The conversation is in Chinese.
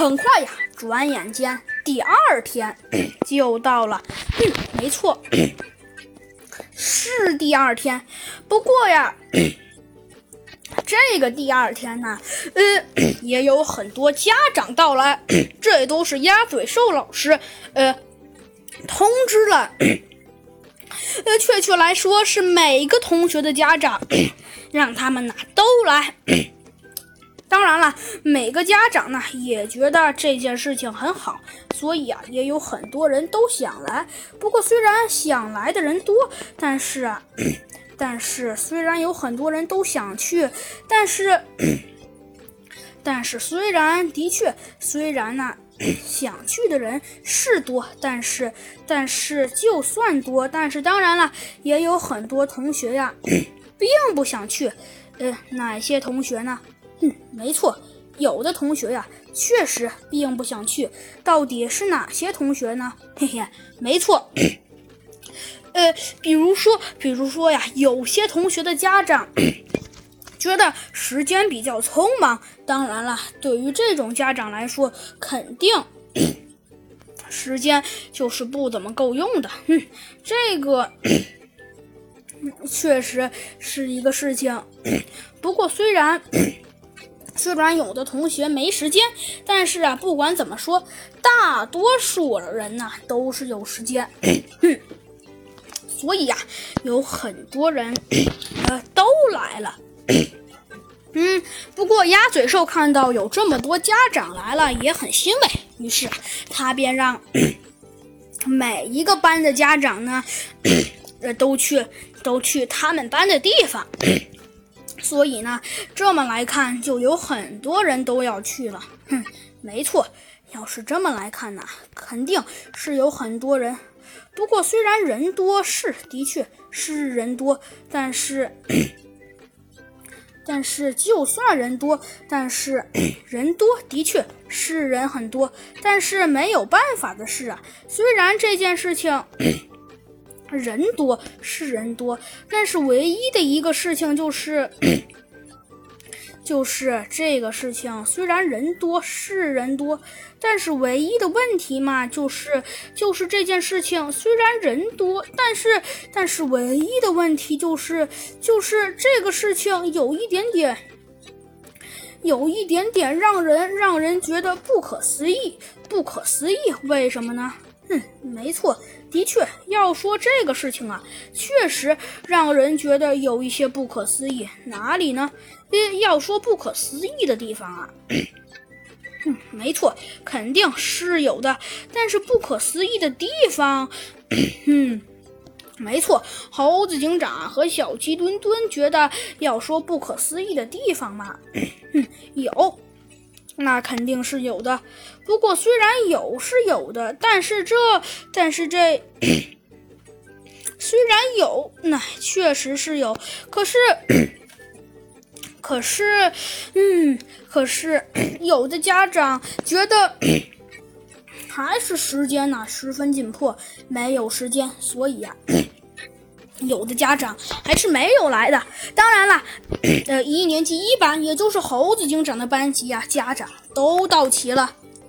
很快呀，转眼间第二天 就到了。嗯，没错，是第二天。不过呀，这个第二天呢，呃，也有很多家长到来，这都是鸭嘴兽老师，呃，通知了。呃，确切来说是每个同学的家长，让他们呢都来。每个家长呢也觉得这件事情很好，所以啊，也有很多人都想来。不过虽然想来的人多，但是啊，但是虽然有很多人都想去，但是，但是虽然的确，虽然呢。想去的人是多，但是，但是就算多，但是当然了，也有很多同学呀，并不想去。呃，哪些同学呢？嗯，没错，有的同学呀，确实并不想去。到底是哪些同学呢？嘿嘿，没错。呃，比如说，比如说呀，有些同学的家长。觉得时间比较匆忙，当然了，对于这种家长来说，肯定时间就是不怎么够用的。嗯，这个确实是一个事情。不过，虽然虽然有的同学没时间，但是啊，不管怎么说，大多数人呢都是有时间。所以呀，有很多人呃都来了。嗯，不过鸭嘴兽看到有这么多家长来了，也很欣慰。于是，他便让每一个班的家长呢，呃，都去都去他们班的地方。所以呢，这么来看，就有很多人都要去了。哼，没错，要是这么来看呢，肯定是有很多人。不过虽然人多是的确是人多，但是。但是，就算人多，但是人多的确是人很多，但是没有办法的是啊，虽然这件事情人多是人多，但是唯一的一个事情就是。就是这个事情，虽然人多是人多，但是唯一的问题嘛，就是就是这件事情虽然人多，但是但是唯一的问题就是就是这个事情有一点点，有一点点让人让人觉得不可思议，不可思议，为什么呢？嗯，没错，的确，要说这个事情啊，确实让人觉得有一些不可思议。哪里呢？呃，要说不可思议的地方啊，嗯，没错，肯定是有的。但是不可思议的地方，嗯，没错，猴子警长和小鸡墩墩觉得，要说不可思议的地方嘛，嗯，有。那肯定是有的，不过虽然有是有的，但是这，但是这，虽然有，那确实是有，可是，可是，嗯，可是有的家长觉得还是时间呢十分紧迫，没有时间，所以呀。有的家长还是没有来的。当然了，呃，一年级一班，也就是猴子警长的班级啊，家长都到齐了。